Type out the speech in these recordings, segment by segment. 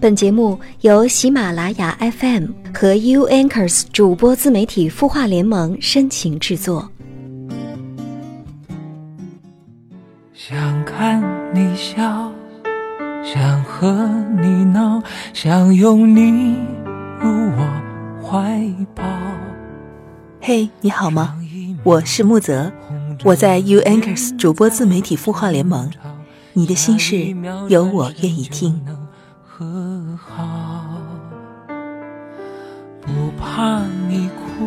本节目由喜马拉雅 FM 和 U Anchors 主播自媒体孵化联盟深情制作。想看你笑，想和你闹，想拥你入我怀抱。嘿，你好吗？我是木泽，我在 U Anchors 主播自媒体孵化联盟。你的心事，有我愿意听。和好，不怕你哭，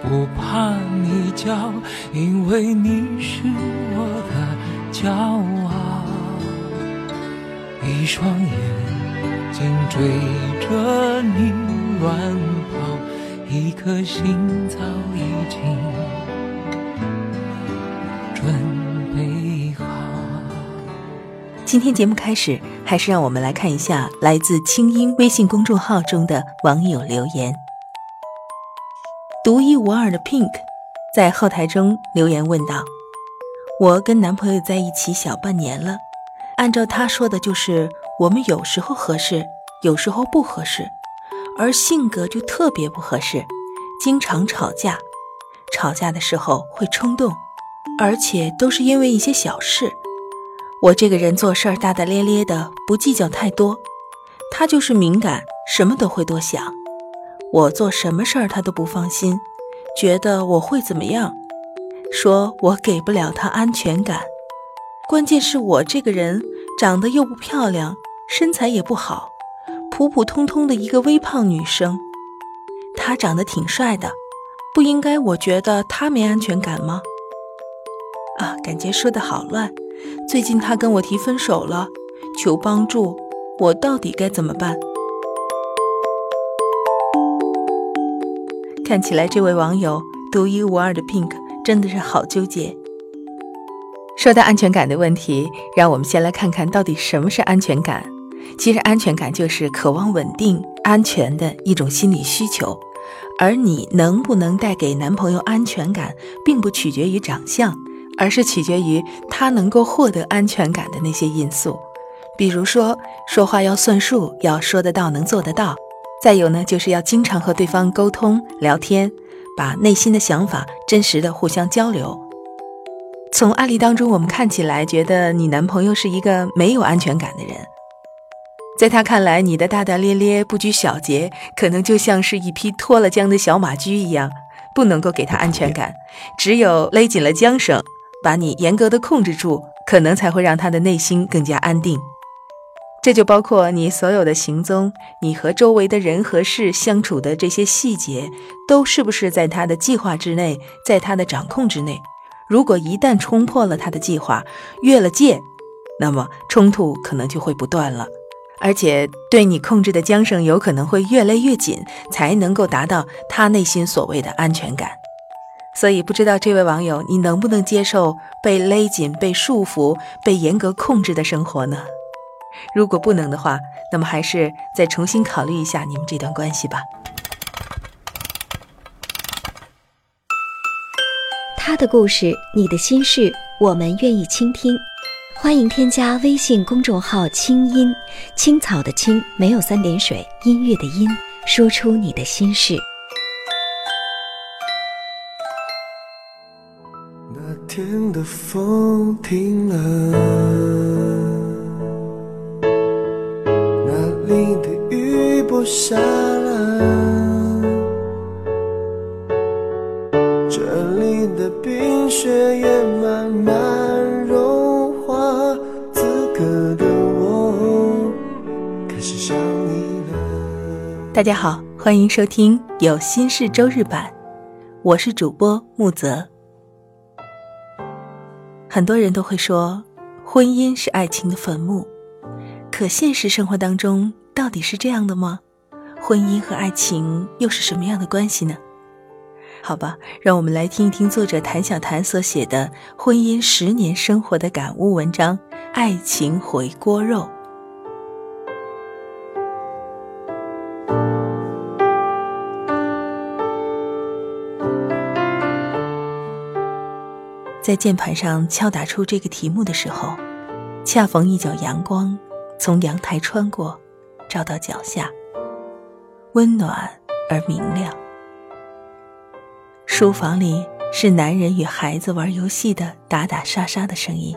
不怕你叫，因为你是我的骄傲。一双眼睛追着你乱跑，一颗心早已经今天节目开始，还是让我们来看一下来自清音微信公众号中的网友留言。独一无二的 Pink 在后台中留言问道：“我跟男朋友在一起小半年了，按照他说的，就是我们有时候合适，有时候不合适，而性格就特别不合适，经常吵架，吵架的时候会冲动，而且都是因为一些小事。”我这个人做事儿大大咧咧的，不计较太多。他就是敏感，什么都会多想。我做什么事儿他都不放心，觉得我会怎么样，说我给不了他安全感。关键是我这个人长得又不漂亮，身材也不好，普普通通的一个微胖女生。他长得挺帅的，不应该我觉得他没安全感吗？啊，感觉说的好乱。最近他跟我提分手了，求帮助，我到底该怎么办？看起来这位网友独一无二的 Pink 真的是好纠结。说到安全感的问题，让我们先来看看到底什么是安全感。其实安全感就是渴望稳定、安全的一种心理需求，而你能不能带给男朋友安全感，并不取决于长相。而是取决于他能够获得安全感的那些因素，比如说说话要算数，要说得到能做得到；再有呢，就是要经常和对方沟通聊天，把内心的想法真实的互相交流。从案例当中，我们看起来觉得你男朋友是一个没有安全感的人，在他看来，你的大大咧咧、不拘小节，可能就像是一匹脱了缰的小马驹一样，不能够给他安全感，只有勒紧了缰绳。把你严格的控制住，可能才会让他的内心更加安定。这就包括你所有的行踪，你和周围的人和事相处的这些细节，都是不是在他的计划之内，在他的掌控之内？如果一旦冲破了他的计划，越了界，那么冲突可能就会不断了，而且对你控制的缰绳有可能会越勒越紧，才能够达到他内心所谓的安全感。所以，不知道这位网友，你能不能接受被勒紧、被束缚、被严格控制的生活呢？如果不能的话，那么还是再重新考虑一下你们这段关系吧。他的故事，你的心事，我们愿意倾听。欢迎添加微信公众号“清音青草”的“青”没有三点水，音乐的“音”，说出你的心事。天的风停了，那里的雨不下了，这里的冰雪也慢慢融化，此刻的我开始想你了。大家好，欢迎收听有心事周日版，我是主播木泽。很多人都会说，婚姻是爱情的坟墓，可现实生活当中到底是这样的吗？婚姻和爱情又是什么样的关系呢？好吧，让我们来听一听作者谭小谭所写的婚姻十年生活的感悟文章《爱情回锅肉》。在键盘上敲打出这个题目的时候，恰逢一角阳光从阳台穿过，照到脚下，温暖而明亮。书房里是男人与孩子玩游戏的打打杀杀的声音。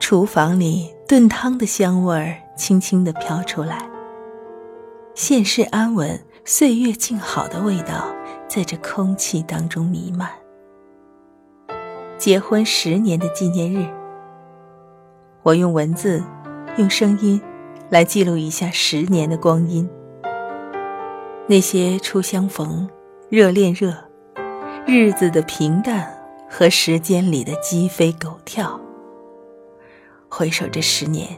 厨房里炖汤的香味儿轻轻地飘出来。现世安稳、岁月静好的味道在这空气当中弥漫。结婚十年的纪念日，我用文字、用声音来记录一下十年的光阴。那些初相逢、热恋热、日子的平淡和时间里的鸡飞狗跳。回首这十年，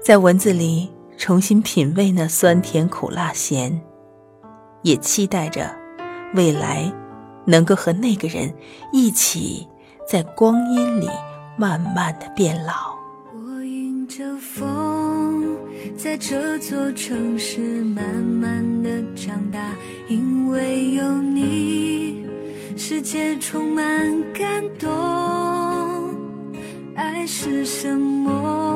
在文字里。重新品味那酸甜苦辣咸，也期待着未来能够和那个人一起在光阴里慢慢的变老。我迎着风，在这座城市慢慢的长大，因为有你，世界充满感动。爱是什么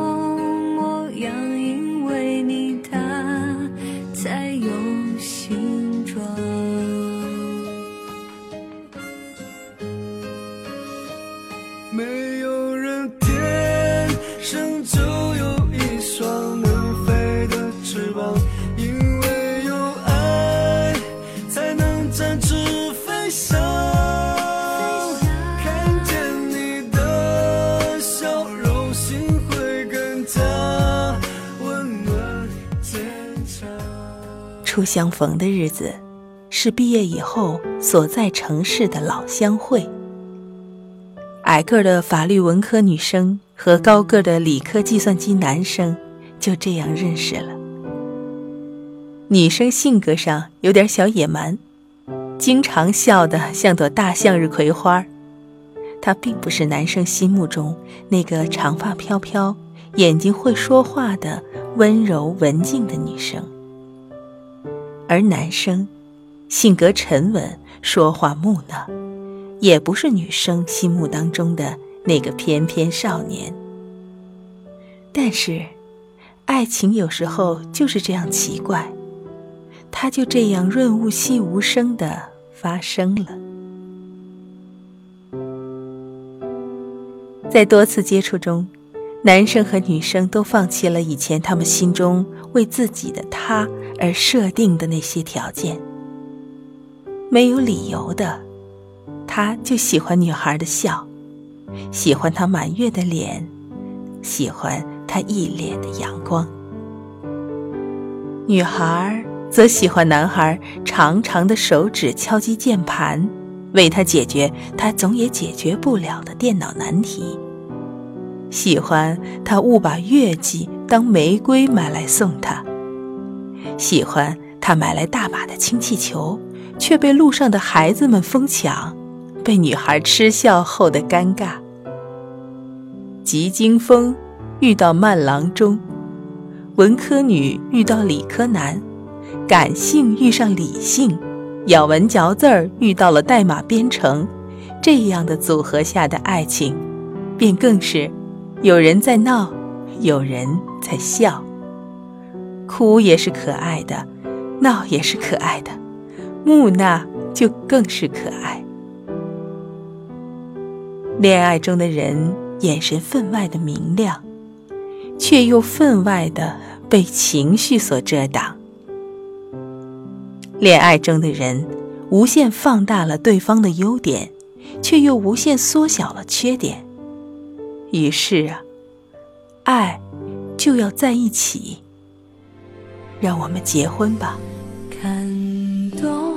初相逢的日子，是毕业以后所在城市的老乡会。矮个的法律文科女生和高个的理科计算机男生就这样认识了。女生性格上有点小野蛮，经常笑得像朵大向日葵花。她并不是男生心目中那个长发飘飘、眼睛会说话的温柔文静的女生。而男生，性格沉稳，说话木讷，也不是女生心目当中的那个翩翩少年。但是，爱情有时候就是这样奇怪，它就这样润物细无声的发生了。在多次接触中，男生和女生都放弃了以前他们心中为自己的他。而设定的那些条件，没有理由的，他就喜欢女孩的笑，喜欢她满月的脸，喜欢她一脸的阳光。女孩则喜欢男孩长长的手指敲击键盘，为他解决他总也解决不了的电脑难题，喜欢他误把月季当玫瑰买来送他。喜欢他买来大把的氢气球，却被路上的孩子们疯抢，被女孩嗤笑后的尴尬。急惊风遇到慢郎中，文科女遇到理科男，感性遇上理性，咬文嚼字儿遇到了代码编程，这样的组合下的爱情，便更是有人在闹，有人在笑。哭也是可爱的，闹也是可爱的，木讷就更是可爱。恋爱中的人眼神分外的明亮，却又分外的被情绪所遮挡。恋爱中的人无限放大了对方的优点，却又无限缩小了缺点。于是啊，爱就要在一起。让我们结婚吧。感动，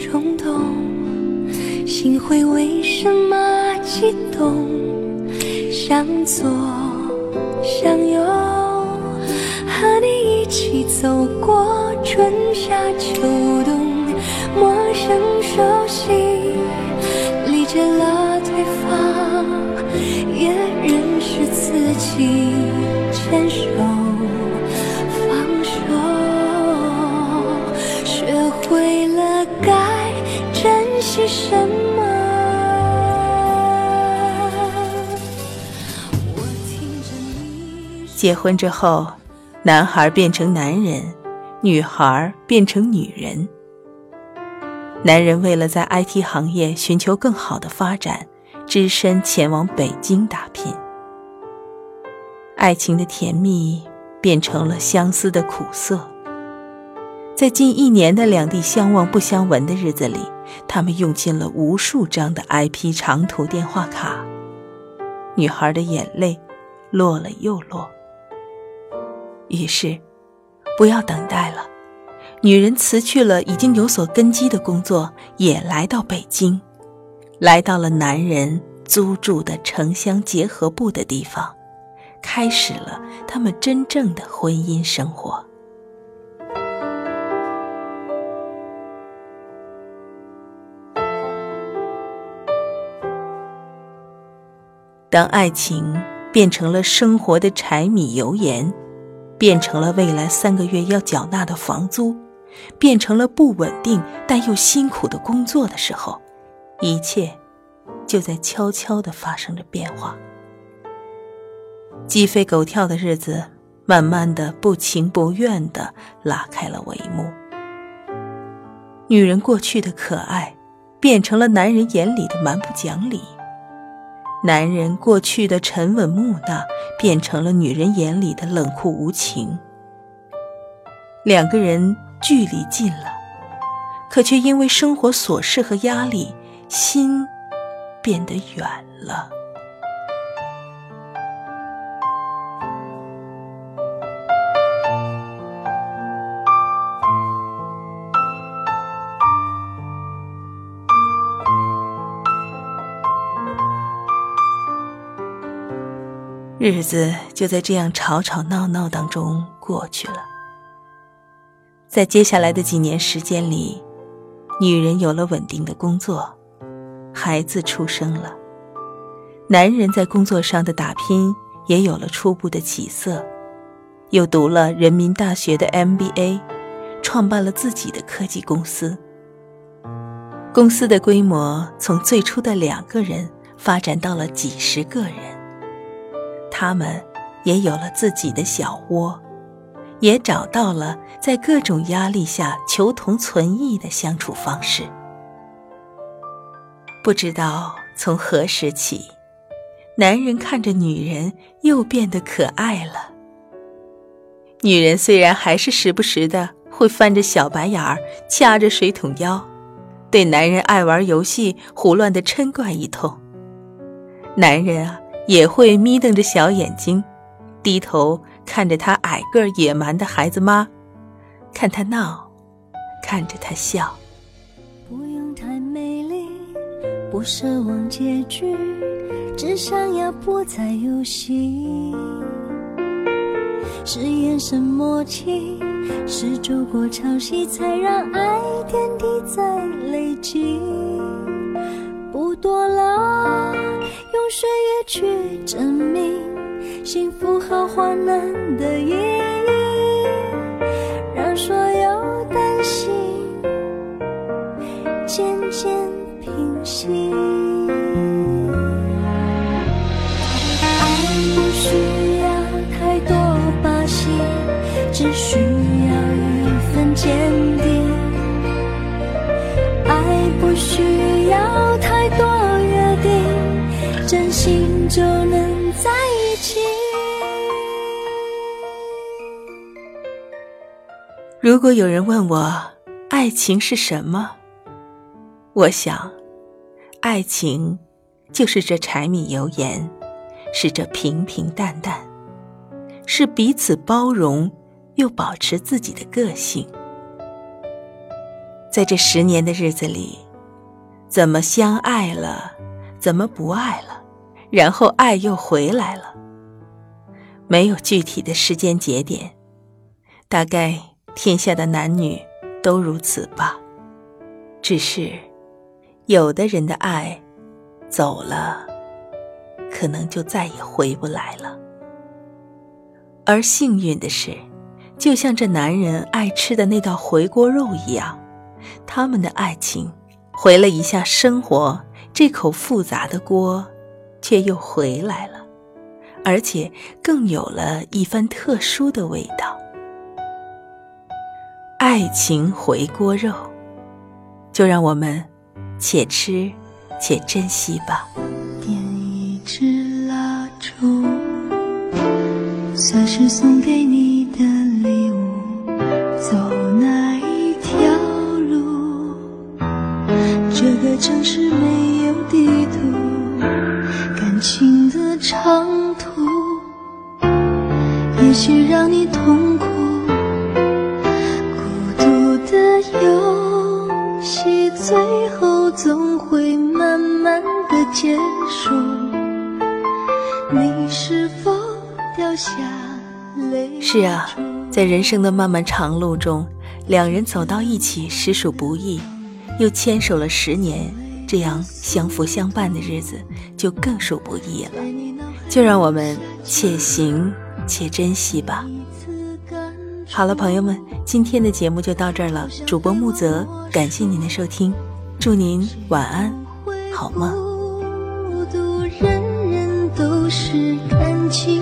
冲动，心会为什么激动？向左，向右，和你一起走过春夏秋冬，陌生熟悉，理解了对方，也认识自己，牵手。是什么？结婚之后，男孩变成男人，女孩变成女人。男人为了在 IT 行业寻求更好的发展，只身前往北京打拼。爱情的甜蜜变成了相思的苦涩。在近一年的两地相望不相闻的日子里，他们用尽了无数张的 IP 长途电话卡。女孩的眼泪落了又落。于是，不要等待了。女人辞去了已经有所根基的工作，也来到北京，来到了男人租住的城乡结合部的地方，开始了他们真正的婚姻生活。当爱情变成了生活的柴米油盐。变成了未来三个月要缴纳的房租，变成了不稳定但又辛苦的工作的时候，一切就在悄悄地发生着变化。鸡飞狗跳的日子，慢慢的不情不愿地拉开了帷幕。女人过去的可爱，变成了男人眼里的蛮不讲理。男人过去的沉稳木讷，变成了女人眼里的冷酷无情。两个人距离近了，可却因为生活琐事和压力，心变得远了。日子就在这样吵吵闹闹当中过去了。在接下来的几年时间里，女人有了稳定的工作，孩子出生了，男人在工作上的打拼也有了初步的起色，又读了人民大学的 MBA，创办了自己的科技公司。公司的规模从最初的两个人发展到了几十个人。他们也有了自己的小窝，也找到了在各种压力下求同存异的相处方式。不知道从何时起，男人看着女人又变得可爱了。女人虽然还是时不时的会翻着小白眼儿，掐着水桶腰，对男人爱玩游戏胡乱的嗔怪一通。男人啊。也会眯瞪着小眼睛，低头看着他矮个野蛮的孩子妈，看他闹，看着他笑。不用太美丽，不奢望结局，只想要不再游戏。是眼神默契，是走过潮汐，才让爱点滴在累积。不多了。用岁月去证明幸福和患难的意义，如果有人问我爱情是什么，我想，爱情就是这柴米油盐，是这平平淡淡，是彼此包容又保持自己的个性。在这十年的日子里，怎么相爱了，怎么不爱了？然后爱又回来了，没有具体的时间节点，大概天下的男女都如此吧。只是，有的人的爱走了，可能就再也回不来了。而幸运的是，就像这男人爱吃的那道回锅肉一样，他们的爱情回了一下生活这口复杂的锅。却又回来了，而且更有了一番特殊的味道。爱情回锅肉，就让我们且吃且珍惜吧。点一支蜡烛，算是送给你在人生的漫漫长路中，两人走到一起实属不易，又牵手了十年，这样相扶相伴的日子就更属不易了。就让我们且行且珍惜吧。好了，朋友们，今天的节目就到这儿了。主播木泽，感谢您的收听，祝您晚安，好梦。人人都是感情